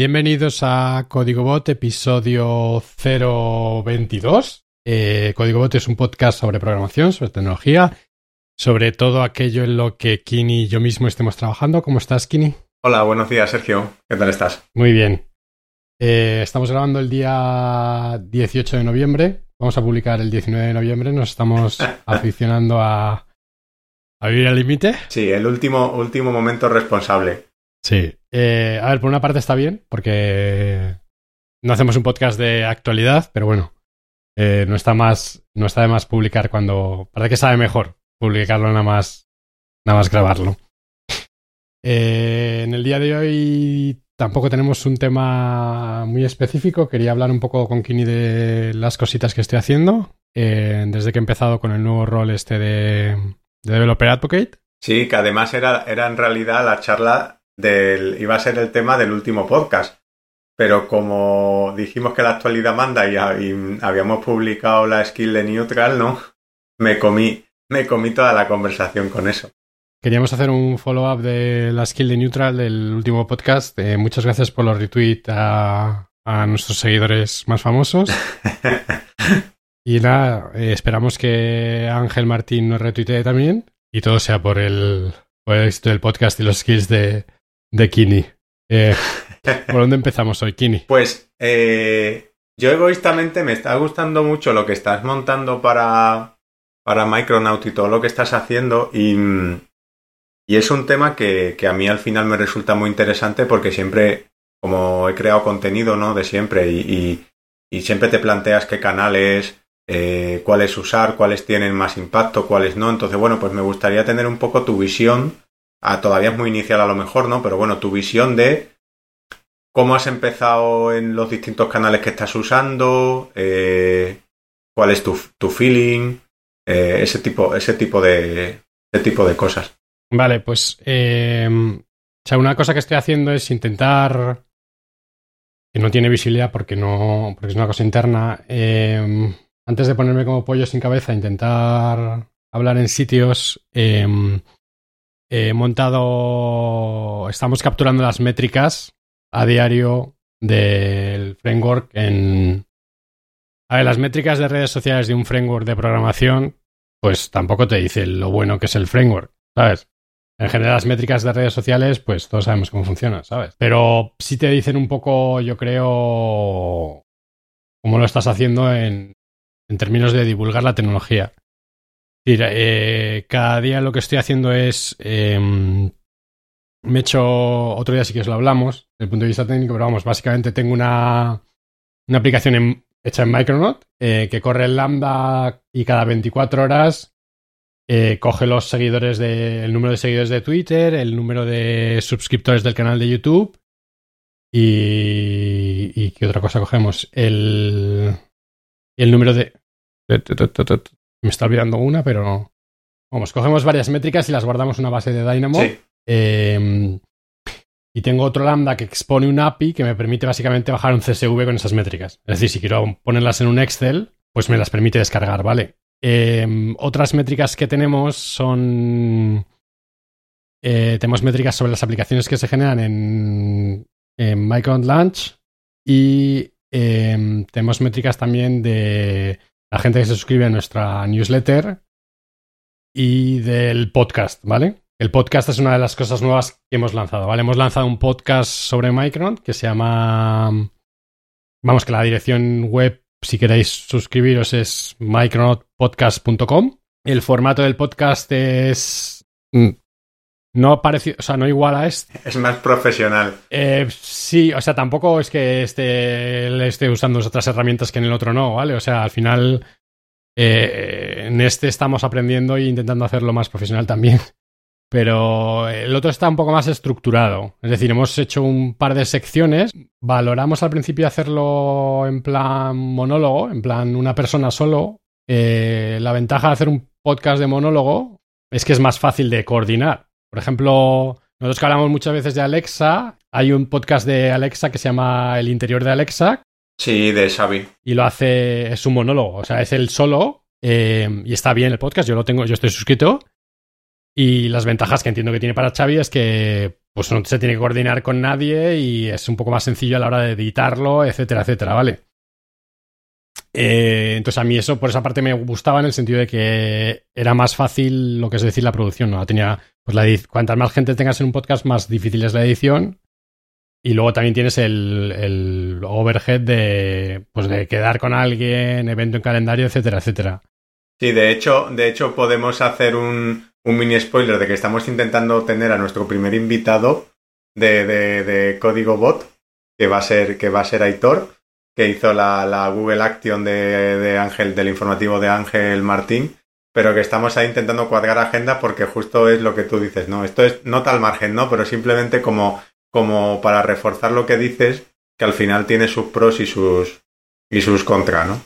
Bienvenidos a Código Bot, episodio 022. Eh, Código Bot es un podcast sobre programación, sobre tecnología, sobre todo aquello en lo que Kini y yo mismo estemos trabajando. ¿Cómo estás, Kini? Hola, buenos días, Sergio. ¿Qué tal estás? Muy bien. Eh, estamos grabando el día 18 de noviembre. Vamos a publicar el 19 de noviembre. Nos estamos aficionando a, a vivir al límite. Sí, el último, último momento responsable. Sí. Eh, a ver, por una parte está bien, porque no hacemos un podcast de actualidad, pero bueno, eh, no está más, no está de más publicar cuando. Parece que sabe mejor publicarlo nada más, nada más grabarlo. Eh, en el día de hoy tampoco tenemos un tema muy específico. Quería hablar un poco con Kini de las cositas que estoy haciendo. desde que he empezado con el nuevo rol este de, de Developer Advocate. Sí, que además era, era en realidad la charla del, iba a ser el tema del último podcast. Pero como dijimos que la actualidad manda y, habíamos publicado la skill de Neutral, ¿no? Me comí, me comí toda la conversación con eso. Queríamos hacer un follow-up de la skill de Neutral del último podcast. Eh, muchas gracias por los retweets a, nuestros seguidores más famosos. y nada, eh, esperamos que Ángel Martín nos retuitee también y todo sea por el, por el éxito del podcast y los skills de, de Kini. Eh, ¿Por dónde empezamos hoy, Kini? Pues eh, yo egoístamente me está gustando mucho lo que estás montando para, para Micronaut y todo lo que estás haciendo y, y es un tema que, que, a mí al final me resulta muy interesante porque siempre, como he creado contenido, ¿no? De siempre y, y, siempre te planteas qué canales, eh, cuáles usar, cuáles tienen más impacto, cuáles no. Entonces, bueno, pues me gustaría tener un poco tu visión Ah, todavía es muy inicial a lo mejor, ¿no? Pero bueno, tu visión de cómo has empezado en los distintos canales que estás usando, eh, cuál es tu, feeling, eh, ese tipo, ese tipo de, ese tipo de cosas. Vale, pues eh, o sea, una cosa que estoy haciendo es intentar que no tiene visibilidad porque no, porque es una cosa interna. antes de ponerme como pollo sin cabeza, intentar hablar en sitios he montado, estamos capturando las métricas a diario del framework en... A ver, las métricas de redes sociales de un framework de programación, pues tampoco te dicen lo bueno que es el framework, ¿sabes? En general, las métricas de redes sociales, pues todos sabemos cómo funcionan, ¿sabes? Pero sí te dicen un poco, yo creo, cómo lo estás haciendo en, en términos de divulgar la tecnología. Eh, cada día lo que estoy haciendo es. Em, me he hecho. Otro día sí que os lo hablamos, desde el punto de vista técnico, pero vamos, básicamente tengo una, una aplicación hecha en Micronaut eh, que corre el Lambda y cada 24 horas eh, coge los seguidores de, el número de seguidores de Twitter, el número de suscriptores del canal de YouTube y. ¿Y qué otra cosa cogemos? El. El número de. Me está olvidando una, pero Vamos, cogemos varias métricas y las guardamos en una base de Dynamo. Em, y tengo otro lambda que expone un API que me permite básicamente bajar un CSV con esas métricas. Es decir, si quiero ponerlas en un Excel, pues me las permite descargar, ¿vale? Em, otras métricas que tenemos son. Eh, tenemos métricas sobre las aplicaciones que se generan en, en Launch y em, tenemos métricas también de la gente que se suscribe a nuestra newsletter y del podcast, ¿vale? El podcast es una de las cosas nuevas que hemos lanzado, ¿vale? Hemos lanzado un podcast sobre Micron que se llama... Vamos, que la dirección web, si queréis suscribiros, es micronotpodcast.com. El formato del podcast es no parecido, o sea, no igual a este. Es más profesional. Eh, sí, o sea, tampoco es que esté, le esté usando otras herramientas que en el otro no, ¿vale? O sea, al final, eh, en este estamos aprendiendo e intentando hacerlo más profesional también. Pero el otro está un poco más estructurado. Es decir, hemos hecho un par de secciones. Valoramos al principio hacerlo en plan monólogo, en plan una persona solo. Eh, la ventaja de hacer un podcast de monólogo es que es más fácil de coordinar. Por ejemplo, nosotros que hablamos muchas veces de Alexa, hay un podcast de Alexa que se llama El interior de Alexa. Sí, de Xavi. Y lo hace, es un monólogo, o sea, es él solo eh, y está bien el podcast, yo lo tengo, yo estoy suscrito. Y las ventajas que entiendo que tiene para Xavi es que pues no se tiene que coordinar con nadie y es un poco más sencillo a la hora de editarlo, etcétera, etcétera, ¿vale? Eh, entonces a mí eso por esa parte me gustaba en el sentido de que era más fácil lo que es decir la producción, ¿no? Tenía, pues la cuantas más gente tengas en un podcast, más difícil es la edición. Y luego también tienes el, el overhead de, pues de quedar con alguien, evento en calendario, etcétera, etcétera. Sí, de hecho, de hecho podemos hacer un, un mini spoiler de que estamos intentando tener a nuestro primer invitado de, de, de Código Bot, que va a ser, que va a ser Aitor que hizo la, Google Action de, Ángel, del informativo de Ángel Martín, pero que estamos ahí intentando cuadrar agenda porque justo es lo que tú dices, ¿no? Esto es no tal margen, ¿no? Pero simplemente como, como para reforzar lo que dices, que al final tiene sus pros y sus, y sus contras, ¿no?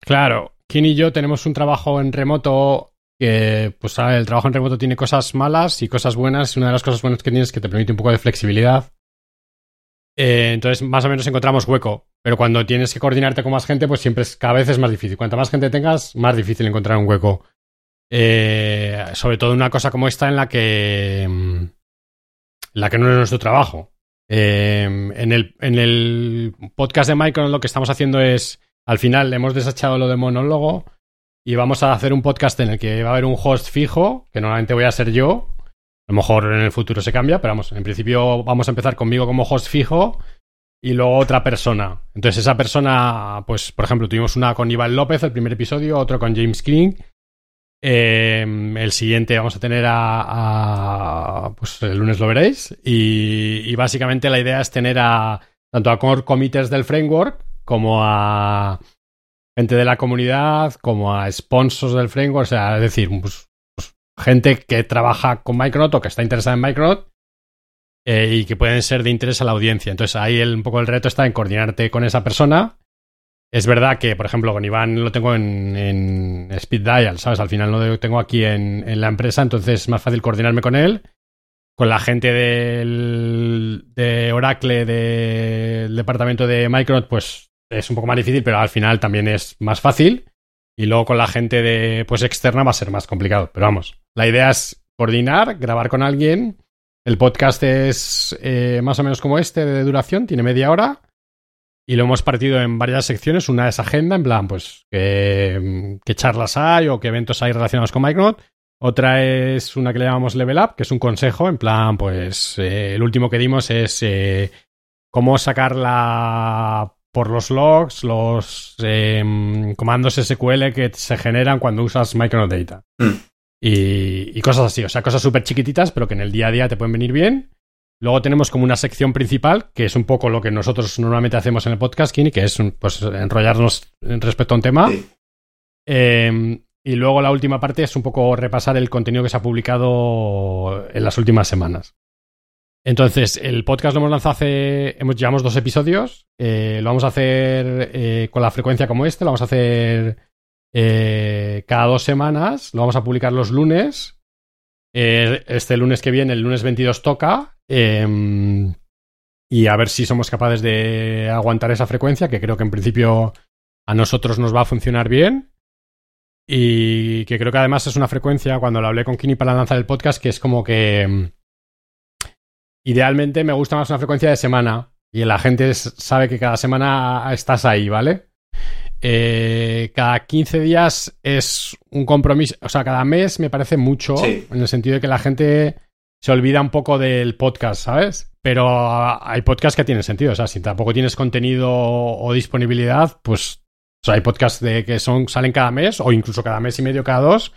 Claro, Kim y yo tenemos un trabajo en remoto que, pues, el trabajo en remoto tiene cosas malas y cosas buenas. Una de las cosas buenas que tiene es que te permite un poco de flexibilidad. Eh, entonces, más o menos encontramos hueco. Pero cuando tienes que coordinarte con más gente, pues siempre es, cada vez es más difícil. Cuanta más gente tengas, más difícil encontrar un hueco. Eh, sobre todo una cosa como esta en la que. Mm, la que no es nuestro trabajo. Eh, en, el, en el podcast de Micron lo que estamos haciendo es. Al final hemos desechado lo de monólogo y vamos a hacer un podcast en el que va a haber un host fijo, que normalmente voy a ser yo, a lo mejor en el futuro se cambia, pero vamos, en principio vamos a empezar conmigo como host fijo y luego otra persona. Entonces esa persona, pues por ejemplo, tuvimos una con Iván López, el primer episodio, otro con James King. Em, el siguiente vamos a tener a, pues el lunes lo veréis. Y, básicamente la idea es tener a tanto a core committers del framework como a gente de la comunidad, como a sponsors del framework, o sea, es decir, pues, gente que trabaja con Micronaut o que está interesada en Micronaut eh, y que pueden ser de interés a la audiencia. Entonces ahí un poco el reto está en coordinarte con esa persona. Es verdad que, por ejemplo, con Iván lo tengo en, Speed Dial, ¿sabes? Al final lo tengo aquí en, la empresa, entonces es más fácil coordinarme con él. Con la gente de Oracle, del departamento de Micronaut, pues es un poco más difícil, pero al final también es más fácil. Y luego con la gente de pues externa va a ser más complicado. Pero vamos, la idea es coordinar, grabar con alguien. El podcast es eh, más o menos como este de duración, tiene media hora. Y lo hemos partido en varias secciones. Una es agenda, en plan, pues, qué, charlas hay o qué eventos hay relacionados con Micronaut. Otra es una que le llamamos Level Up, que es un consejo, en plan, pues, eh, el último que dimos es eh, cómo sacar la por los logs, los em, comandos SQL que se generan cuando usas Micronaut Data. Mm. Y, cosas así, o sea, cosas súper chiquititas, pero que en el día a día te pueden venir bien. Luego tenemos como una sección principal, que es un poco lo que nosotros normalmente hacemos en el podcast, Kini, que es pues, enrollarnos respecto a un tema. Em, y luego la última parte es un poco repasar el contenido que se ha publicado en las últimas semanas. Entonces, el podcast lo hemos lanzado hace. Hemos, llevamos dos episodios. Eh, lo vamos a hacer eh, con la frecuencia como este. Lo vamos a hacer eh, cada dos semanas. Lo vamos a publicar los lunes. este lunes que viene, el lunes 22, toca. Em, y a ver si somos capaces de aguantar esa frecuencia, que creo que en principio a nosotros nos va a funcionar bien. Y que creo que además es una frecuencia, cuando lo hablé con Kini para lanzar el podcast, que es como que em, Idealmente me gusta más una frecuencia de semana y la gente sabe que cada semana estás ahí, ¿vale? Eh, cada 15 días es un compromiso, o sea, cada mes me parece mucho en el sentido de que la gente se olvida un poco del podcast, ¿sabes? Pero hay podcasts que tienen sentido, o sea, si tampoco tienes contenido o disponibilidad, pues hay podcasts de que son salen cada mes o incluso cada mes y medio, cada dos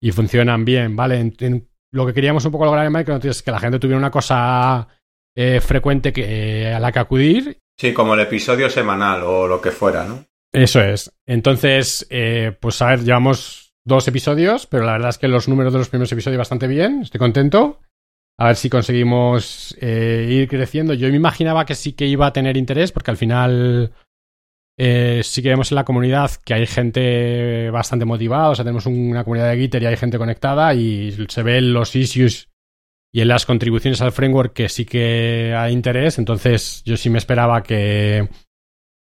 y funcionan bien, ¿vale? En, lo que queríamos un poco lograr en Micronaut es que la gente tuviera una cosa eh, frecuente que, eh, a la que acudir. Sí, como el episodio semanal o lo que fuera, ¿no? Eso es. Entonces, eh, pues a ver, llevamos dos episodios, pero la verdad es que los números de los primeros episodios bastante bien, estoy contento. A ver si conseguimos ir creciendo. Yo me imaginaba que sí que iba a tener interés, porque al final eh, sí que vemos en la comunidad que hay gente bastante motivada, o sea, tenemos una comunidad de Gitter y hay gente conectada y se ven los issues y en las contribuciones al framework que sí que hay interés, entonces yo sí me esperaba que,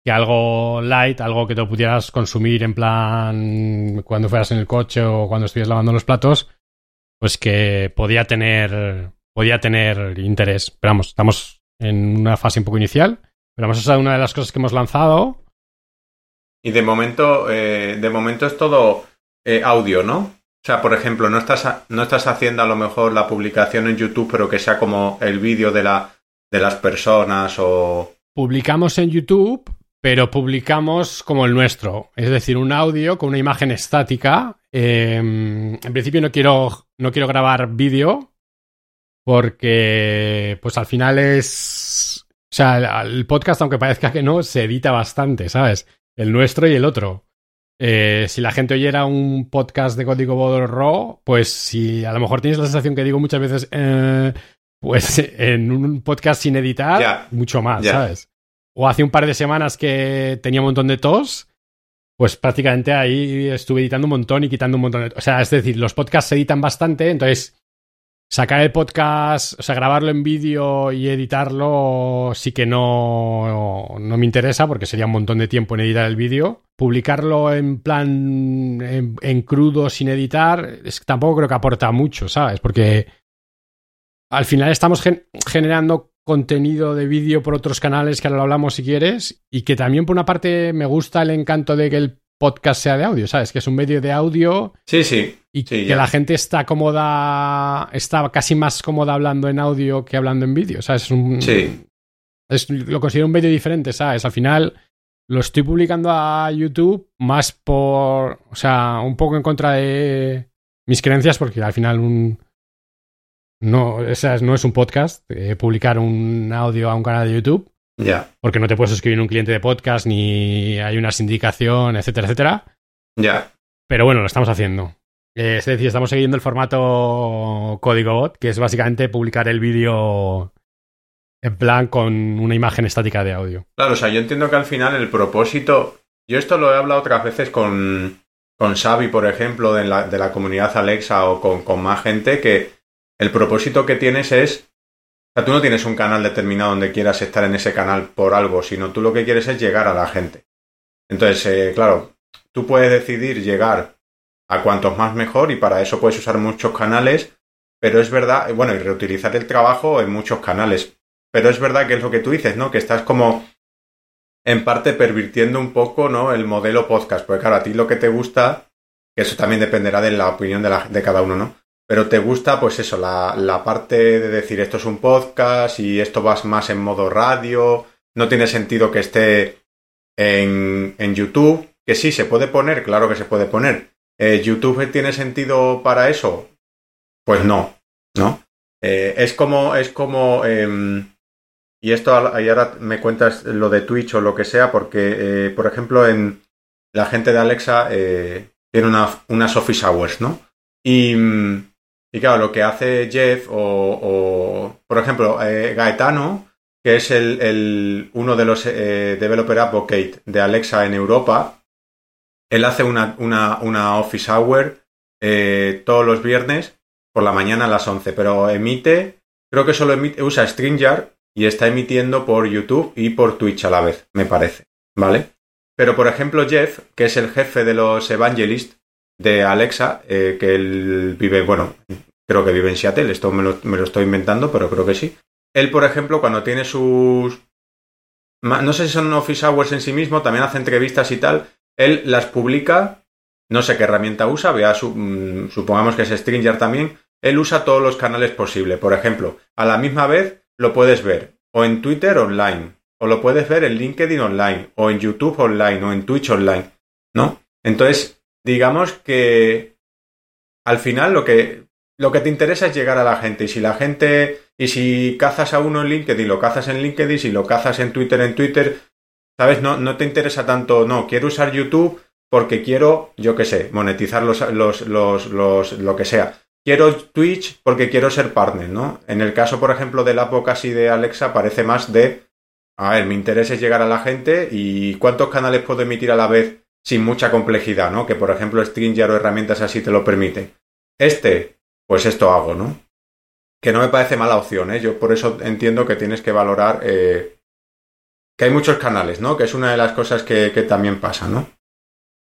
que algo light, algo que te pudieras consumir en plan cuando fueras en el coche o cuando estuvieras lavando los platos, pues que podía tener podía tener interés. Pero vamos, estamos en una fase un poco inicial. Pero vamos, esa es una de las cosas que hemos lanzado. Y de momento, eh, de momento es todo eh, audio, ¿no? O sea, por ejemplo, no estás, no estás haciendo a lo mejor la publicación en YouTube, pero que sea como el vídeo de, la, de las personas o... Publicamos en YouTube, pero publicamos como el nuestro, es decir, un audio con una imagen estática. Em, en principio no quiero, no quiero grabar vídeo porque pues al final es... O sea, el podcast, aunque parezca que no, se edita bastante, ¿sabes? El nuestro y el otro. Eh, si la gente oyera un podcast de código raw, pues si a lo mejor tienes la sensación que digo muchas veces, eh, pues en un podcast sin editar, mucho más, ¿sabes? O hace un par de semanas que tenía un montón de tos, pues prácticamente ahí estuve editando un montón y quitando un montón de... O sea, es decir, los podcasts se editan bastante, entonces sacar el podcast, o sea, grabarlo en vídeo y editarlo sí que no, no me interesa porque sería un montón de tiempo en editar el vídeo. Publicarlo en plan en, crudo sin editar tampoco creo que aporta mucho, ¿sabes? Porque al final estamos generando contenido de vídeo por otros canales que ahora lo hablamos si quieres y que también por una parte me gusta el encanto de que el podcast sea de audio, ¿sabes? Que es un medio de audio. Sí, sí. Y que la gente está cómoda, está casi más cómoda hablando en audio que hablando en vídeo, ¿sabes? Es un, sí. Es, lo considero un medio diferente, ¿sabes? Al final lo estoy publicando a YouTube más por, o sea, un poco en contra de mis creencias, porque al final un... No, o sea, no es un podcast, eh, publicar un audio a un canal de YouTube. Ya. Porque no te puedes suscribir un cliente de podcast, ni hay una sindicación, etcétera, etcétera. Ya. Pero bueno, lo estamos haciendo. Eh, es decir, estamos siguiendo el formato código bot, que es básicamente publicar el vídeo en plan con una imagen estática de audio. Claro, o sea, yo entiendo que al final el propósito. Yo esto lo he hablado otras veces con, con Xavi, por ejemplo, de la, de la comunidad Alexa o con, con más gente, que el propósito que tienes es o sea, tú no tienes un canal determinado donde quieras estar en ese canal por algo, sino tú lo que quieres es llegar a la gente. Entonces, eh, claro, tú puedes decidir llegar a cuantos más mejor y para eso puedes usar muchos canales, pero es verdad, bueno, y reutilizar el trabajo en muchos canales. Pero es verdad que es lo que tú dices, ¿no? Que estás como en parte pervirtiendo un poco, ¿no? El modelo podcast, porque claro, a ti lo que te gusta, que eso también dependerá de la opinión de, de cada uno, ¿no? Pero te gusta, pues eso, la, parte de decir esto es un podcast y esto vas más en modo radio. No tiene sentido que esté en, en YouTube. Que sí, se puede poner, claro que se puede poner. Eh, ¿YouTube tiene sentido para eso? Pues no, ¿no? Eh, es como, es como, em, y esto, y ahora me cuentas lo de Twitch o lo que sea, porque, eh, por ejemplo, en la gente de Alexa tiene una, unas office hours, ¿no? Y, y claro, lo que hace Jeff o, por ejemplo, eh, Gaetano, que es el, uno de los eh, Developer Advocate de Alexa en Europa, él hace una, una, office hour eh, todos los viernes por la mañana a las 11, pero emite, creo que solo emite, usa StreamYard y está emitiendo por YouTube y por Twitch a la vez, me parece, ¿vale? Pero por ejemplo Jeff, que es el jefe de los Evangelists, de Alexa, eh, que él vive, bueno, creo que vive en Seattle, esto me lo, estoy inventando, pero creo que sí. Él, por ejemplo, cuando tiene sus... No sé si son office hours en sí mismo, también hace entrevistas y tal, él las publica, no sé qué herramienta usa, vea su, mm, supongamos que es Stringer también, él usa todos los canales posibles. Por ejemplo, a la misma vez lo puedes ver o en Twitter online, o lo puedes ver en LinkedIn online, o en YouTube online, o en Twitch online, ¿no? Entonces, digamos que al final lo que, lo que te interesa es llegar a la gente. Y si la gente, y si cazas a uno en LinkedIn, lo cazas en LinkedIn, si lo cazas en Twitter, en Twitter, ¿sabes? No, no te interesa tanto, no, quiero usar YouTube porque quiero, yo qué sé, monetizar los, los, los, los, lo que sea. Quiero Twitch porque quiero ser partner, ¿no? En el caso, por ejemplo, del y de Alexa, parece más de, a ver, mi interés es llegar a la gente y cuántos canales puedo emitir a la vez sin mucha complejidad, ¿no? Que por ejemplo StreamYard o herramientas así te lo permiten. Este, pues esto hago, ¿no? Que no me parece mala opción, ¿eh? Yo por eso entiendo que tienes que valorar eh, que hay muchos canales, ¿no? Que es una de las cosas que, también pasa, ¿no?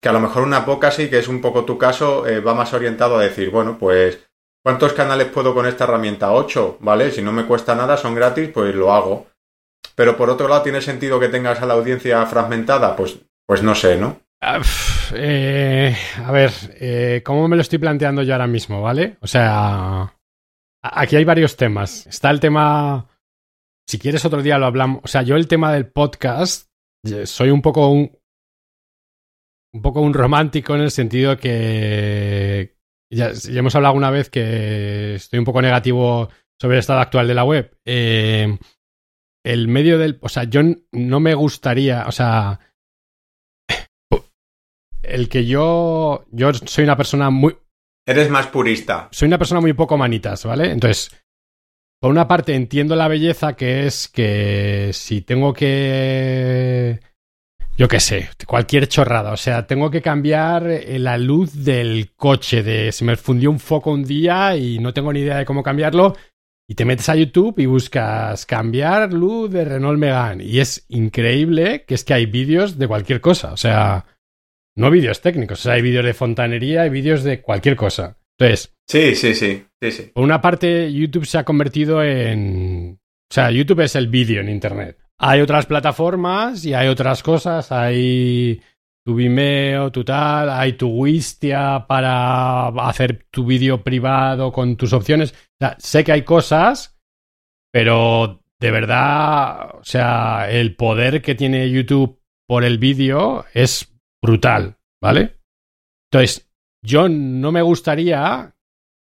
Que a lo mejor una poca sí, que es un poco tu caso, eh, va más orientado a decir, bueno, pues, ¿cuántos canales puedo con esta herramienta? Ocho, ¿vale? Si no me cuesta nada, son gratis, pues lo hago. Pero por otro lado, ¿tiene sentido que tengas a la audiencia fragmentada? Pues, pues no sé, ¿no? Ah, eh, a ver, eh, ¿cómo me lo estoy planteando yo ahora mismo, ¿vale? O sea, aquí hay varios temas. Está el tema, si quieres otro día lo hablamos, o sea, yo el tema del podcast, soy un poco un, un poco un romántico en el sentido que ya, hemos hablado una vez que estoy un poco negativo sobre el estado actual de la web. Eh, el medio del, o sea, yo no me gustaría, o sea, el que yo, yo soy una persona muy... Eres más purista. Soy una persona muy poco manitas, ¿vale? Entonces, por una parte entiendo la belleza que es que si tengo que... Yo qué sé, cualquier chorrada. O sea, tengo que cambiar la luz del coche. De se me fundió un foco un día y no tengo ni idea de cómo cambiarlo. Y te metes a YouTube y buscas cambiar luz de Renault Megane. Y es increíble que es que hay vídeos de cualquier cosa. O sea, no vídeos técnicos, o sea, hay vídeos de fontanería, hay vídeos de cualquier cosa. Entonces. Sí, sí, sí, sí, sí. Por una parte, YouTube se ha convertido en. O sea, YouTube es el vídeo en Internet. Hay otras plataformas y hay otras cosas. Hay tu Vimeo, tu tal, hay tu Wistia para hacer tu vídeo privado con tus opciones. O sea, sé que hay cosas, pero de verdad, o sea, el poder que tiene YouTube por el vídeo es brutal, ¿vale? Entonces, yo no me gustaría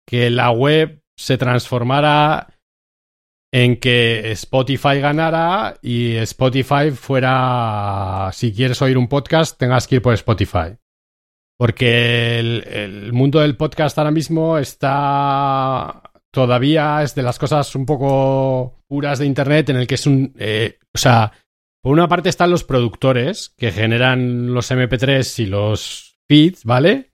que la web se transformara en que Spotify ganara y Spotify fuera, si quieres oír un podcast, tengas que ir por Spotify. Porque el, mundo del podcast ahora mismo está todavía es de las cosas un poco puras de Internet en el que es un... Eh, o sea, por una parte están los productores que generan los MP3 y los feeds, ¿vale?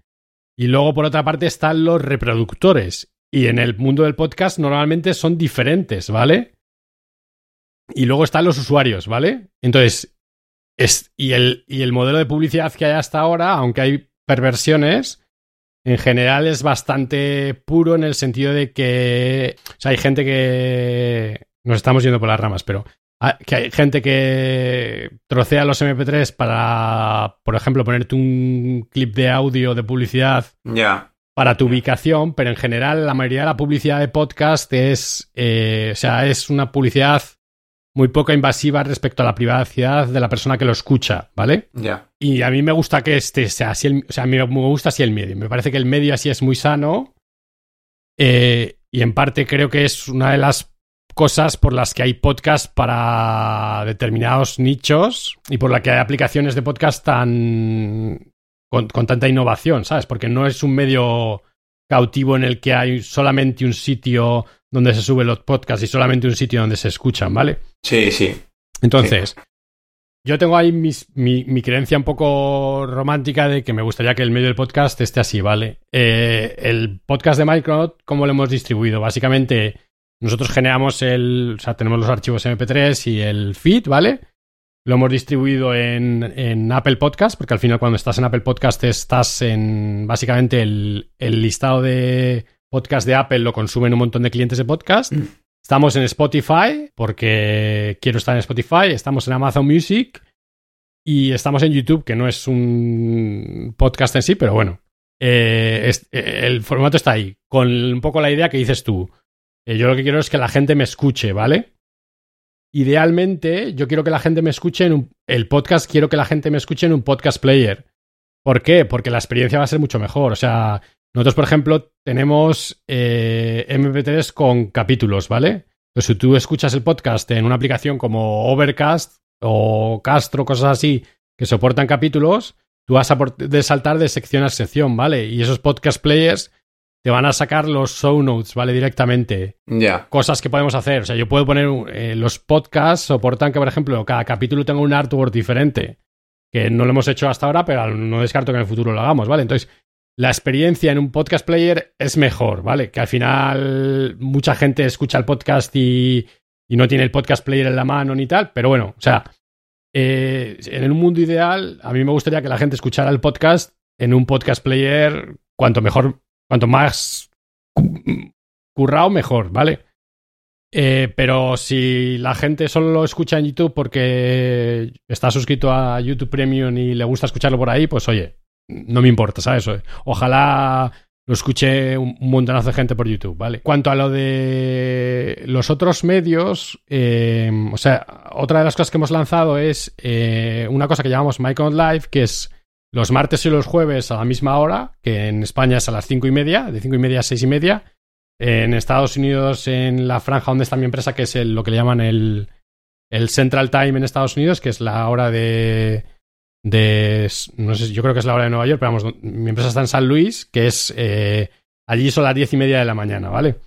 Y luego por otra parte están los reproductores. Y en el mundo del podcast normalmente son diferentes, ¿vale? Y luego están los usuarios, ¿vale? Entonces, es, y, el, y el modelo de publicidad que hay hasta ahora, aunque hay perversiones, en general es bastante puro en el sentido de que o sea, hay gente que nos estamos yendo por las ramas, pero que hay gente que trocea los MP3 para, por ejemplo, ponerte un clip de audio de publicidad para tu ubicación, pero en general la mayoría de la publicidad de podcast es, eh, o sea, es una publicidad muy poco invasiva respecto a la privacidad de la persona que lo escucha, ¿vale? Ya. Y a mí me gusta que este sea así, el, o sea, a mí me gusta así el medio. Me parece que el medio así es muy sano. Eh, y en parte creo que es una de las cosas por las que hay podcast para determinados nichos y por la que hay aplicaciones de podcast tan con, tanta innovación, ¿sabes? Porque no es un medio cautivo en el que hay solamente un sitio donde se suben los podcasts y solamente un sitio donde se escuchan, ¿vale? Sí, sí. Entonces, yo tengo ahí mi, mi, creencia un poco romántica de que me gustaría que el medio del podcast esté así, ¿vale? Eh, el podcast de Micronaut, ¿cómo lo hemos distribuido? Básicamente nosotros generamos el, o sea, tenemos los archivos MP3 y el feed, ¿vale? Lo hemos distribuido en, en, Apple Podcast, porque al final cuando estás en Apple Podcast estás en básicamente el, el listado de podcast de Apple lo consumen un montón de clientes de podcast. Mm. Estamos en Spotify, porque quiero estar en Spotify. Estamos en Amazon Music. Y estamos en YouTube, que no es un podcast en sí, pero bueno. Eh, eh, el formato está ahí, con un poco la idea que dices tú. Eh, yo lo que quiero es que la gente me escuche, ¿vale? Idealmente, yo quiero que la gente me escuche en un, el podcast, quiero que la gente me escuche en un podcast player. ¿Por qué? Porque la experiencia va a ser mucho mejor. O sea, nosotros, por ejemplo, tenemos eh, MP3 con capítulos, ¿vale? Entonces, si tú escuchas el podcast en una aplicación como Overcast o Castro, cosas así, que soportan capítulos, tú vas a saltar de sección a sección, ¿vale? Y esos podcast players te van a sacar los show notes, ¿vale? Directamente. Ya. Cosas que podemos hacer. O sea, yo puedo poner eh, los podcasts, soportan que, por ejemplo, cada capítulo tenga un artwork diferente. Que no lo hemos hecho hasta ahora, pero no descarto que en el futuro lo hagamos, ¿vale? Entonces, la experiencia en un podcast player es mejor, ¿vale? Que al final mucha gente escucha el podcast y, no tiene el podcast player en la mano ni tal, pero bueno, o sea, eh, en un mundo ideal, a mí me gustaría que la gente escuchara el podcast en un podcast player cuanto mejor cuanto más currado, mejor, ¿vale? Eh, pero si la gente solo lo escucha en YouTube porque está suscrito a YouTube Premium y le gusta escucharlo por ahí, pues oye, no me importa, ¿sabes? Ojalá lo escuche un montonazo de gente por YouTube, ¿vale? Cuanto a lo de los otros medios, eh, o sea, otra de las cosas que hemos lanzado es eh, una cosa que llamamos Micron Live, que es los martes y los jueves a la misma hora, que en España es a las cinco y media, de cinco y media a seis y media. En Estados Unidos, en la franja donde está mi empresa, que es lo que le llaman el, Central Time en Estados Unidos, que es la hora de, de. No sé, yo creo que es la hora de Nueva York, pero vamos, mi empresa está en San Luis, que es. Eh, allí son las diez y media de la mañana, ¿vale?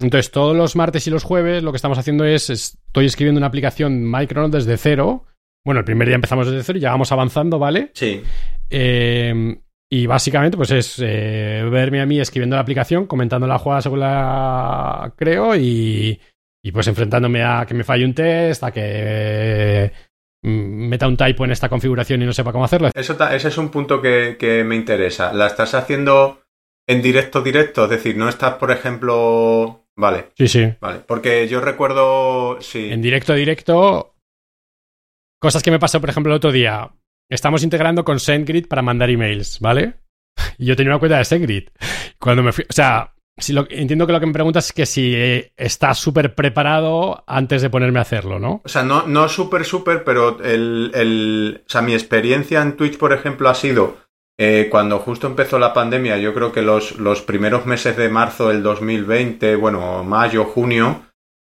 Entonces, todos los martes y los jueves lo que estamos haciendo es. Estoy escribiendo una aplicación Micronaut desde cero. Bueno, el primer día empezamos desde cero y ya vamos avanzando, ¿vale? Sí. Eh, y básicamente, pues es eh, verme a mí escribiendo la aplicación, comentando la jugada según la creo y, y pues enfrentándome a que me falle un test, a que mm, meta un typo en esta configuración y no sepa cómo hacerlo. Eso, ese es un punto que, que me interesa. ¿La estás haciendo en directo, directo? Es decir, no estás, por ejemplo... Vale. Sí, sí. Vale. Porque yo recuerdo... Sí. En directo, directo... Cosas que me pasó, por ejemplo, el otro día estamos integrando con SendGrid para mandar emails, ¿vale? Y yo tenía una cuenta de SendGrid. Cuando me fui, o sea, si lo, entiendo que lo que me preguntas es que si eh, está súper preparado antes de ponerme a hacerlo, ¿no? O sea, no, no súper, súper, pero el, el, o sea, mi experiencia en Twitch, por ejemplo, ha sido eh, cuando justo empezó la pandemia, yo creo que los, los primeros meses de marzo del 2020, bueno, mayo, junio,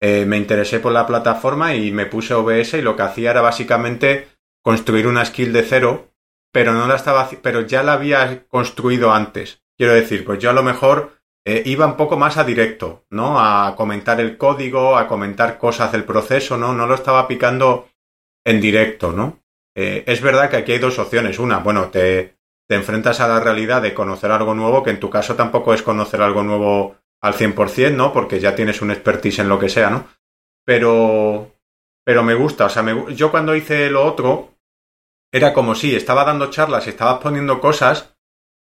eh, me interesé por la plataforma y me puse OBS y lo que hacía era básicamente construir una skill de cero, pero no la estaba, pero ya la había construido antes. Quiero decir, pues yo a lo mejor eh, iba un poco más a directo, ¿no? A comentar el código, a comentar cosas del proceso, ¿no? No lo estaba picando en directo, ¿no? Eh, es verdad que aquí hay dos opciones. Una, bueno, te, te enfrentas a la realidad de conocer algo nuevo, que en tu caso tampoco es conocer algo nuevo al 100%, ¿no? Porque ya tienes un expertise en lo que sea, ¿no? Pero, pero me gusta, o sea, me, yo cuando hice lo otro, era como si estaba dando charlas y estabas poniendo cosas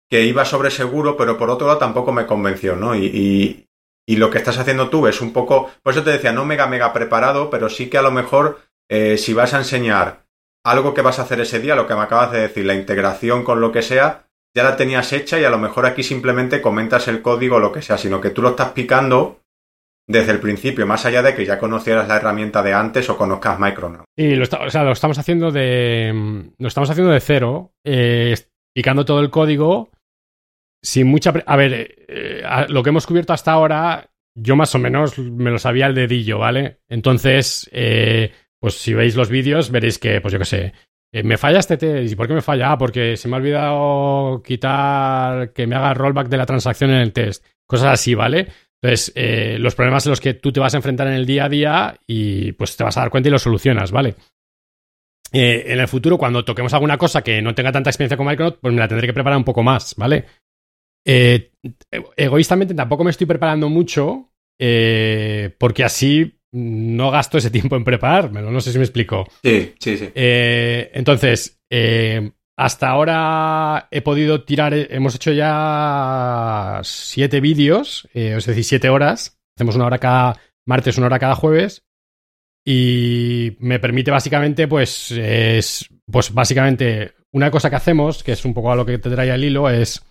que iba sobre seguro, pero por otro lado tampoco me convenció, ¿no? Y, y, lo que estás haciendo tú es un poco, por eso te decía, no mega, mega preparado, pero sí que a lo mejor eh, si vas a enseñar algo que vas a hacer ese día, lo que me acabas de decir, la integración con lo que sea, ya la tenías hecha y a lo mejor aquí simplemente comentas el código o lo que sea, sino que tú lo estás picando desde el principio, más allá de que ya conocieras la herramienta de antes o conozcas Micronaut. Sí, lo, o sea, lo estamos haciendo de. Lo estamos haciendo de cero, eh, picando todo el código. Sin mucha. A ver, eh, lo que hemos cubierto hasta ahora, yo más o menos me lo sabía al dedillo, ¿vale? Entonces, eh, pues si veis los vídeos, veréis que, pues yo qué sé, me falla este test. ¿Y por qué me falla? Ah, porque se me ha olvidado quitar que me haga rollback de la transacción en el test. Cosas así, ¿vale? Entonces, eh, los problemas en los que tú te vas a enfrentar en el día a día y pues te vas a dar cuenta y los solucionas, ¿vale? Eh, en el futuro, cuando toquemos alguna cosa que no tenga tanta experiencia con Micronaut, pues me la tendré que preparar un poco más, ¿vale? Eh, egoístamente tampoco me estoy preparando mucho porque así no gasto ese tiempo en preparármelo, no sé si me explico. Sí, sí, sí. entonces, hasta ahora he podido tirar, hemos hecho ya siete vídeos, eh, es decir, siete horas. Hacemos una hora cada martes, una hora cada jueves. Y me permite básicamente, pues, es, pues básicamente una cosa que hacemos, que es un poco a lo que te trae el hilo, es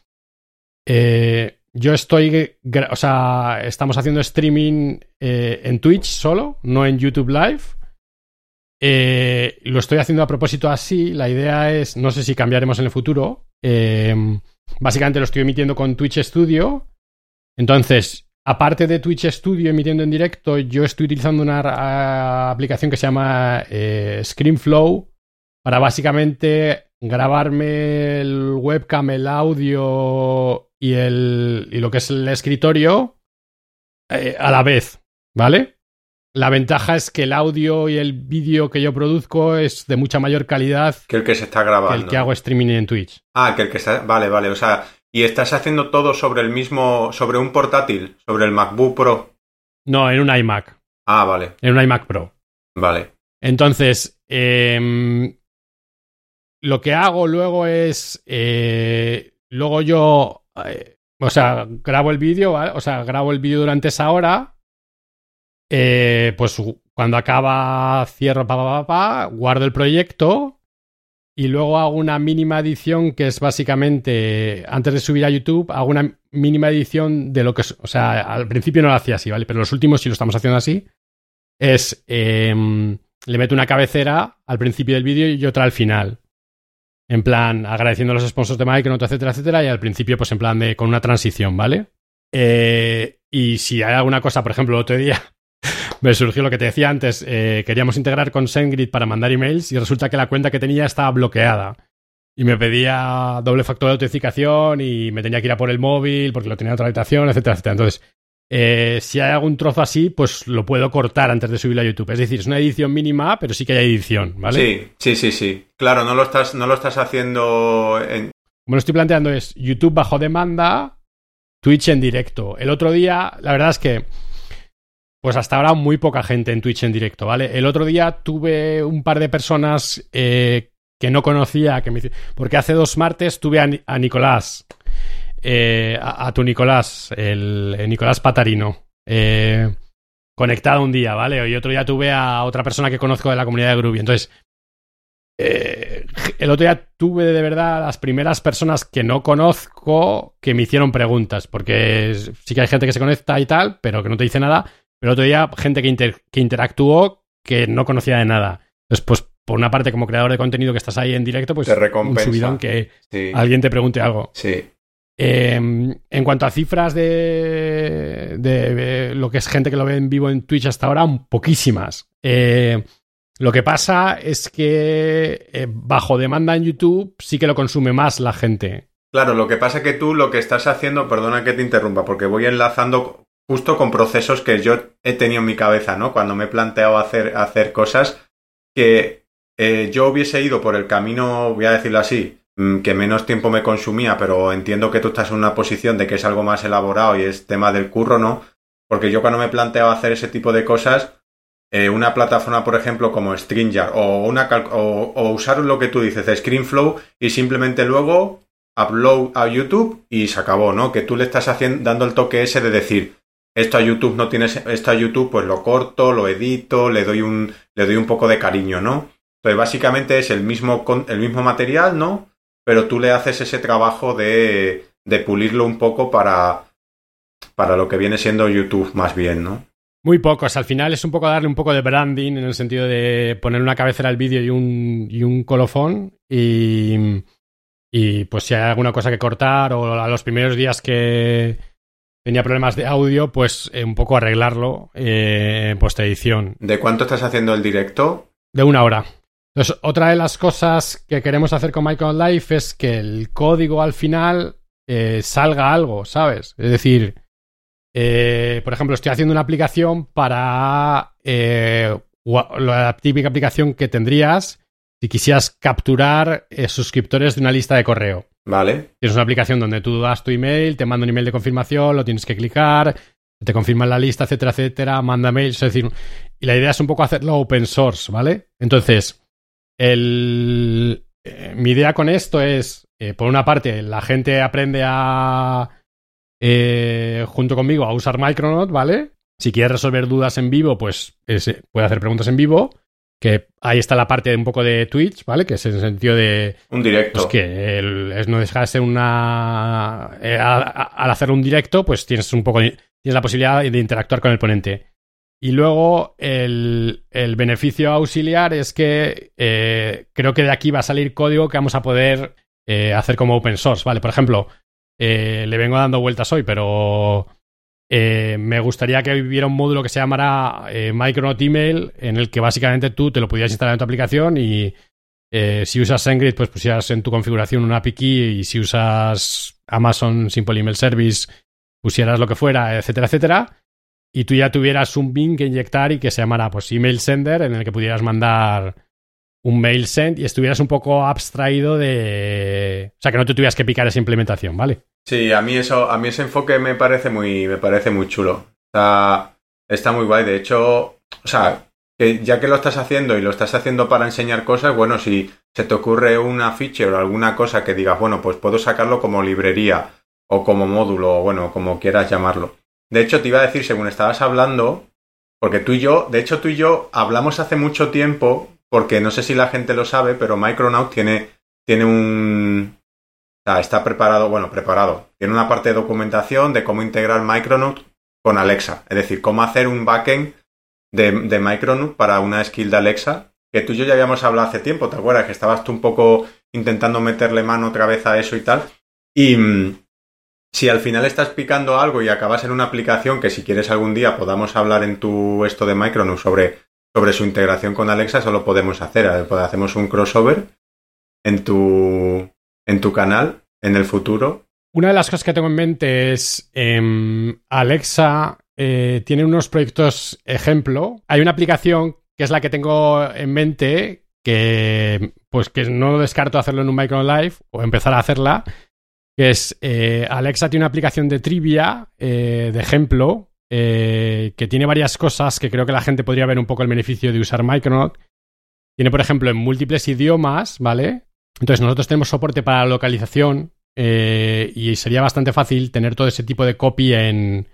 eh, yo estoy, o sea, estamos haciendo streaming eh, en Twitch solo, no en YouTube Live. Eh, lo estoy haciendo a propósito así. La idea es, no sé si cambiaremos en el futuro. Eh, básicamente lo estoy emitiendo con Twitch Studio. Entonces, aparte de Twitch Studio emitiendo en directo, yo estoy utilizando una aplicación que se llama ScreenFlow para básicamente grabarme el webcam, el audio y, el, y lo que es el escritorio a la vez, ¿vale? La ventaja es que el audio y el vídeo que yo produzco es de mucha mayor calidad que el que se está grabando. Que el que hago streaming en Twitch. Ah, que el que está. Vale, vale. O sea, y estás haciendo todo sobre el mismo. sobre un portátil, sobre el MacBook Pro. No, en un iMac. Ah, vale. En un iMac Pro. Vale. Entonces, em, lo que hago luego es. Eh, luego yo. O sea, grabo el vídeo, o sea, grabo el vídeo durante esa hora. Eh, pues cuando acaba, cierro, pa, pa, guardo el proyecto y luego hago una mínima edición que es básicamente, antes de subir a YouTube, hago una mínima edición de lo que, o sea, al principio no lo hacía así, ¿vale? Pero los últimos sí lo estamos haciendo así. Es, em, le meto una cabecera al principio del vídeo y otra al final. En plan, agradeciendo a los sponsors de Microsoft, etcétera, etcétera, y al principio, pues en plan de, con una transición, ¿vale? Eh, y si hay alguna cosa, por ejemplo, el otro día me surgió lo que te decía antes. Eh, queríamos integrar con SendGrid para mandar emails y resulta que la cuenta que tenía estaba bloqueada. Y me pedía doble factor de autentificación y me tenía que ir a por el móvil porque lo tenía en otra habitación, etcétera, etcétera. Entonces, eh, si hay algún trozo así, pues lo puedo cortar antes de subirlo a YouTube. Es decir, es una edición mínima, pero sí que hay edición, ¿vale? Sí, sí, sí, sí. Claro, no lo estás, no lo estás haciendo en... Como lo estoy planteando es YouTube bajo demanda, Twitch en directo. El otro día, la verdad es que pues hasta ahora muy poca gente en Twitch en directo, ¿vale? El otro día tuve un par de personas eh, que no conocía, que me... porque hace dos martes tuve a, Nicolás, eh, a, tu Nicolás, el, Nicolás Patarino, eh, conectado un día, ¿vale? Y otro día tuve a otra persona que conozco de la comunidad de Groovy. Entonces, el otro día tuve de verdad las primeras personas que no conozco que me hicieron preguntas, porque sí que hay gente que se conecta y tal, pero que no te dice nada. Pero otro día, gente que, que interactuó que no conocía de nada. Entonces, pues, por una parte, como creador de contenido que estás ahí en directo, pues te un subidón que alguien te pregunte algo. Sí. Em, en cuanto a cifras de, lo que es gente que lo ve en vivo en Twitch hasta ahora, poquísimas. Eh, lo que pasa es que eh, bajo demanda en YouTube sí que lo consume más la gente. Claro, lo que pasa es que tú lo que estás haciendo, perdona que te interrumpa, porque voy enlazando justo con procesos que yo he tenido en mi cabeza, ¿no? Cuando me he planteado hacer, hacer cosas que eh, yo hubiese ido por el camino, voy a decirlo así, que menos tiempo me consumía, pero entiendo que tú estás en una posición de que es algo más elaborado y es tema del curro, ¿no? Porque yo cuando me he planteado hacer ese tipo de cosas, eh, una plataforma, por ejemplo, como StreamYard o, una o, usar lo que tú dices, ScreenFlow, y simplemente luego upload a YouTube y se acabó, ¿no? Que tú le estás haciendo, dando el toque ese de decir, esto a YouTube no tiene, esto a YouTube pues lo corto, lo edito, le doy un, le doy un poco de cariño, ¿no? Entonces básicamente es el mismo, el mismo material, ¿no? Pero tú le haces ese trabajo de, de pulirlo un poco para, para lo que viene siendo YouTube más bien, ¿no? Muy pocos. Al final es un poco darle un poco de branding en el sentido de poner una cabecera al vídeo y un, y un colofón. Y, y pues si hay alguna cosa que cortar o a los primeros días que, tenía problemas de audio, pues eh, un poco arreglarlo eh, en postedición. ¿De cuánto estás haciendo el directo? De una hora. Entonces, otra de las cosas que queremos hacer con Michael Life es que el código al final eh, salga algo, ¿sabes? Es decir, por ejemplo, estoy haciendo una aplicación para la típica aplicación que tendrías si quisieras capturar suscriptores de una lista de correo. Vale. Tienes una aplicación donde tú das tu email, te manda un email de confirmación, lo tienes que clicar, te confirman la lista, etcétera, etcétera, manda mail, es decir, y la idea es un poco hacerlo open source, ¿vale? Entonces, el, eh, mi idea con esto es, eh, por una parte, la gente aprende a, eh, junto conmigo, a usar Micronaut, ¿vale? Si quieres resolver dudas en vivo, pues puede hacer preguntas en vivo que ahí está la parte de un poco de Twitch, ¿vale? Que es en el sentido de... Un directo. Pues que es no deja de ser una... Eh, al hacer un directo, pues tienes un poco... Tienes la posibilidad de interactuar con el ponente. Y luego el, beneficio auxiliar es que eh, creo que de aquí va a salir código que vamos a poder eh, hacer como open source, ¿vale? Por ejemplo, le vengo dando vueltas hoy, pero eh, me gustaría que hubiera un módulo que se llamara eh, Micronaut Email, en el que básicamente tú te lo pudieras instalar en tu aplicación y eh, si usas SendGrid, pues pusieras en tu configuración una API key y si usas Amazon Simple Email Service, pusieras lo que fuera, etcétera, etcétera. Y tú ya tuvieras un bin que inyectar y que se llamara pues Email Sender, en el que pudieras mandar un mail send y estuvieras un poco abstraído de... O sea, que no te tuvieras que picar esa implementación, ¿vale? Sí, a mí eso, a mí ese enfoque me parece muy, me parece muy chulo. Está, está muy guay. De hecho, o sea, que ya que lo estás haciendo y lo estás haciendo para enseñar cosas, bueno, si se te ocurre una feature o alguna cosa que digas, bueno, pues puedo sacarlo como librería o como módulo, o bueno, como quieras llamarlo. De hecho, te iba a decir, según estabas hablando, porque tú y yo, de hecho tú y yo hablamos hace mucho tiempo, porque no sé si la gente lo sabe, pero Micronaut tiene, tiene un... Está preparado, bueno, preparado. Tiene una parte de documentación de cómo integrar Micronaut con Alexa. Es decir, cómo hacer un backend de, de Micronaut para una skill de Alexa, que tú y yo ya habíamos hablado hace tiempo, ¿te acuerdas? Que estabas tú un poco intentando meterle mano otra vez a eso y tal. Y, si al final estás picando algo y acabas en una aplicación que si quieres algún día podamos hablar en tu esto de Micronaut sobre, sobre su integración con Alexa, solo podemos hacer. Hacemos un crossover en tu, en tu canal en el futuro. Una de las cosas que tengo en mente es eh, Alexa eh, tiene unos proyectos ejemplo. Hay una aplicación que es la que tengo en mente que pues que no descarto hacerlo en un Micronaut Live o empezar a hacerla que es eh, Alexa tiene una aplicación de trivia, eh, de ejemplo, eh, que tiene varias cosas que creo que la gente podría ver un poco el beneficio de usar Micronaut. Tiene, por ejemplo, en múltiples idiomas, ¿vale? Entonces nosotros tenemos soporte para la localización y sería bastante fácil tener todo ese tipo de copy en,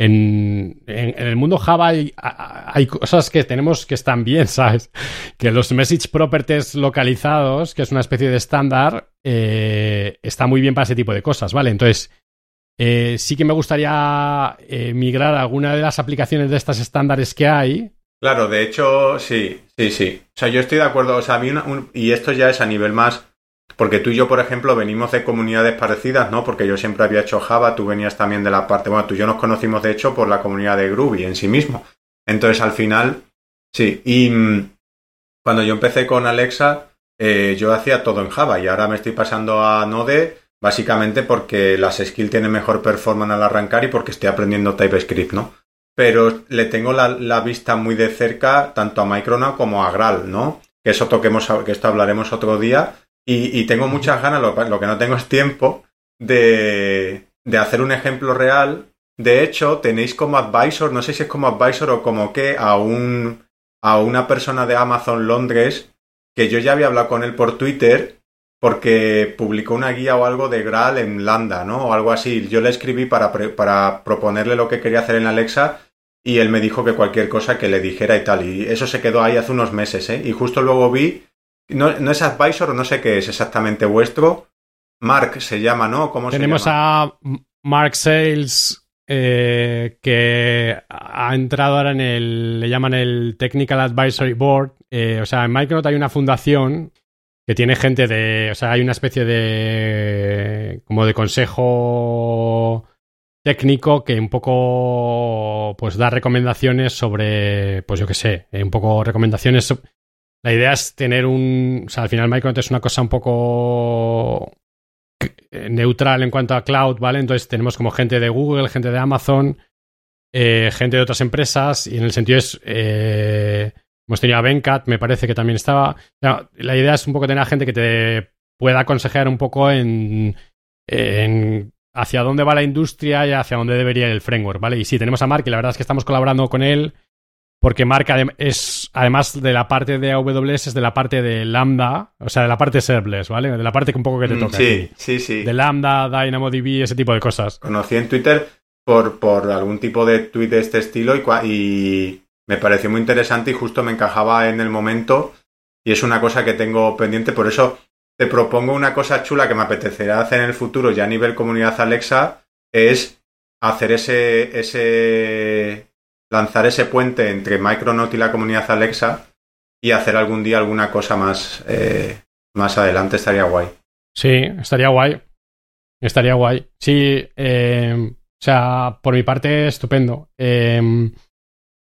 en, el mundo Java hay, cosas que tenemos que están bien, ¿sabes? Que los message properties localizados, que es una especie de estándar, eh, está muy bien para ese tipo de cosas, ¿vale? Entonces, eh, sí que me gustaría eh, migrar a alguna de las aplicaciones de estas estándares que hay. Claro, de hecho, sí, sí, sí. O sea, yo estoy de acuerdo. O sea, a mí, y esto ya es a nivel más porque tú y yo, por ejemplo, venimos de comunidades parecidas, ¿no? Porque yo siempre había hecho Java, tú venías también de la parte, bueno, tú y yo nos conocimos de hecho por la comunidad de Groovy en sí mismo. Entonces, al final, sí. Y mm, cuando yo empecé con Alexa, eh, yo hacía todo en Java y ahora me estoy pasando a Node básicamente porque las skills tienen mejor performance al arrancar y porque estoy aprendiendo TypeScript, ¿no? Pero le tengo la, vista muy de cerca tanto a Micronaut como a Gral, ¿no? Que eso toquemos, que esto hablaremos otro día, y, tengo muchas ganas, lo, que no tengo es tiempo, de, de hacer un ejemplo real. De hecho, tenéis como advisor, no sé si es como advisor o como que, a, un, a una persona de Amazon Londres, que yo ya había hablado con él por Twitter, porque publicó una guía o algo de Graal en Landa, ¿no? O algo así. Yo le escribí para, para proponerle lo que quería hacer en Alexa y él me dijo que cualquier cosa que le dijera y tal. Y eso se quedó ahí hace unos meses, ¿eh? Y justo luego vi no, no es Advisor, no sé qué es exactamente vuestro. Mark se llama, ¿no? ¿Cómo Tenemos se llama? a Mark Sales, eh, que ha entrado ahora en el, le llaman el Technical Advisory Board. Eh, o sea, en Micronaut hay una fundación que tiene gente de, o sea, hay una especie de, como de consejo técnico que un poco, pues da recomendaciones sobre, pues yo qué sé, un poco recomendaciones la idea es tener un. O sea, al final Micronaut es una cosa un poco neutral en cuanto a cloud, ¿vale? Entonces tenemos como gente de Google, gente de Amazon, eh, gente de otras empresas, y en el sentido es. Eh, hemos tenido a Venkat, me parece que también estaba. la idea es un poco tener a gente que te pueda aconsejar un poco en, en hacia dónde va la industria y hacia dónde debería ir el framework, ¿vale? Y sí, tenemos a Mark y la verdad es que estamos colaborando con él porque Mark es, además de la parte de AWS, es de la parte de Lambda, o sea, de la parte serverless, ¿vale? De la parte que un poco que te mm, toca. Sí, sí, sí. De Lambda, DynamoDB, ese tipo de cosas. Conocí en Twitter por, por algún tipo de tweet de este estilo y, y me pareció muy interesante y justo me encajaba en el momento y es una cosa que tengo pendiente, por eso te propongo una cosa chula que me apetecería hacer en el futuro ya a nivel comunidad Alexa, es hacer ese, ese lanzar ese puente entre Micronaut y la comunidad Alexa y hacer algún día alguna cosa más, eh, más adelante estaría guay. Sí, estaría guay. Estaría guay. Sí, eh, o sea, por mi parte, estupendo. Eh,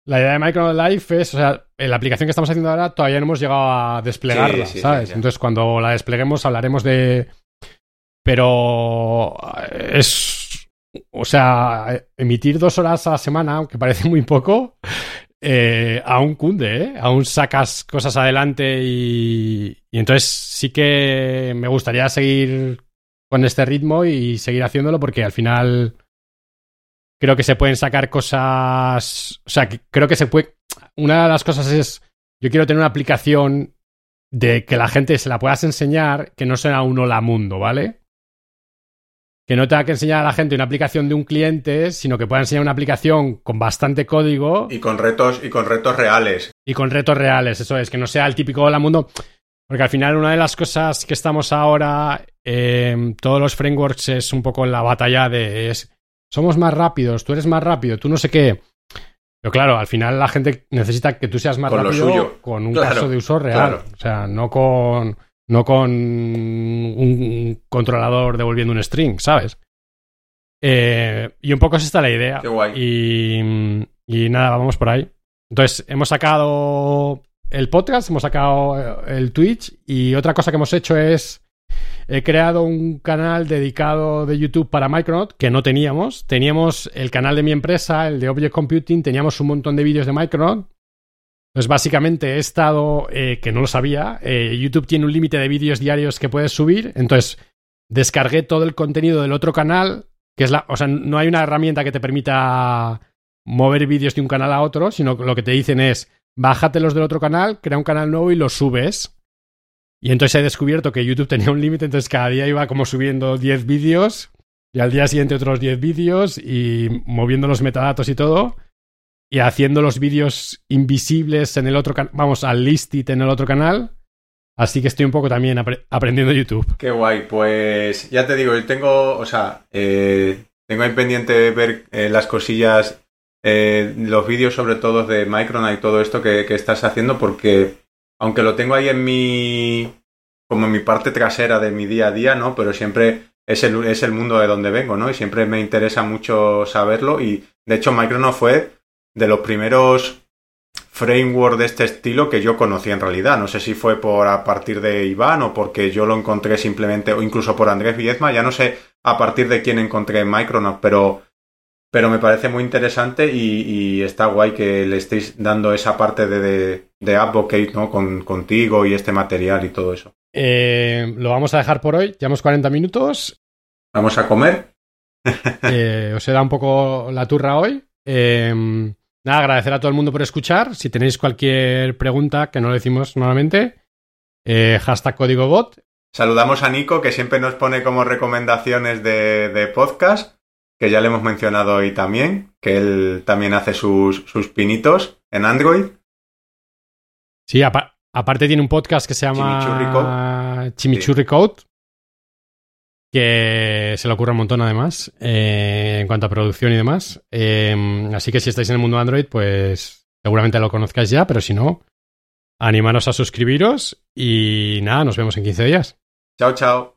la idea de Micronaut Life es, o sea, la aplicación que estamos haciendo ahora todavía no hemos llegado a desplegarla, ¿sabes? Entonces, cuando la despleguemos hablaremos de... Pero es o sea, emitir dos horas a la semana, aunque parece muy poco, eh, aún cunde, ¿eh? Aún sacas cosas adelante y, y entonces sí que me gustaría seguir con este ritmo y seguir haciéndolo porque al final creo que se pueden sacar cosas, o sea, creo que se puede, una de las cosas es, yo quiero tener una aplicación de que la gente se la puedas enseñar que no sea un hola mundo, ¿vale? Que no tenga que enseñar a la gente una aplicación de un cliente, sino que pueda enseñar una aplicación con bastante código. Y con retos, y con retos reales. Y con retos reales, eso es, que no sea el típico hola mundo. Porque al final una de las cosas que estamos ahora, eh, todos los frameworks es un poco la batalla de es, somos más rápidos, tú eres más rápido, tú no sé qué. Pero claro, al final la gente necesita que tú seas más rápido con un caso de uso real. O sea, no con no con un controlador devolviendo un string, ¿sabes? Eh, y un poco es esta la idea. Qué guay. Y, y nada, vamos por ahí. Entonces, hemos sacado el podcast, hemos sacado el Twitch y otra cosa que hemos hecho es he creado un canal dedicado de YouTube para Micronaut que no teníamos. Teníamos el canal de mi empresa, el de Object Computing, teníamos un montón de vídeos de Micronaut pues básicamente he estado, eh, que no lo sabía, eh, YouTube tiene un límite de vídeos diarios que puedes subir, entonces descargué todo el contenido del otro canal, que es la, o sea, no hay una herramienta que te permita mover vídeos de un canal a otro, sino lo que te dicen es, bájate los del otro canal, crea un canal nuevo y los subes. Y entonces he descubierto que YouTube tenía un límite, entonces cada día iba como subiendo 10 vídeos y al día siguiente otros 10 vídeos y moviendo los metadatos y todo y haciendo los vídeos invisibles en el otro canal, vamos, al listit en el otro canal. Así que estoy un poco también aprendiendo YouTube. Qué guay, pues ya te digo, yo tengo, o sea, eh, tengo en pendiente ver eh, las cosillas, eh, los vídeos sobre todo de Micron y todo esto que, que, estás haciendo, porque aunque lo tengo ahí en mi, como en mi parte trasera de mi día a día, ¿no? Pero siempre es el, es el mundo de donde vengo, ¿no? Y siempre me interesa mucho saberlo y de hecho Micron fue de los primeros framework de este estilo que yo conocí en realidad. No sé si fue por a partir de Iván o porque yo lo encontré simplemente, o incluso por Andrés Villezma, ya no sé a partir de quién encontré Micronaut, pero, pero me parece muy interesante y, está guay que le estéis dando esa parte de, de, Advocate, ¿no? Con, contigo y este material y todo eso. Eh, lo vamos a dejar por hoy, llevamos 40 minutos. Vamos a comer. eh, os he dado un poco la turra hoy. Eh, Nada, agradecer a todo el mundo por escuchar. Si tenéis cualquier pregunta que no lo decimos nuevamente, eh, hashtag código bot. Saludamos a Nico, que siempre nos pone como recomendaciones de, podcast, que ya le hemos mencionado hoy también, que él también hace sus, pinitos en Android. Sí, aparte tiene un podcast que se llama Chimichurri Code, que se le ocurre un montón además eh, en cuanto a producción y demás. Em, así que si estáis en el mundo Android, pues seguramente lo conozcáis ya, pero si no, animaros a suscribiros y nada, nos vemos en 15 días. Chao, chao.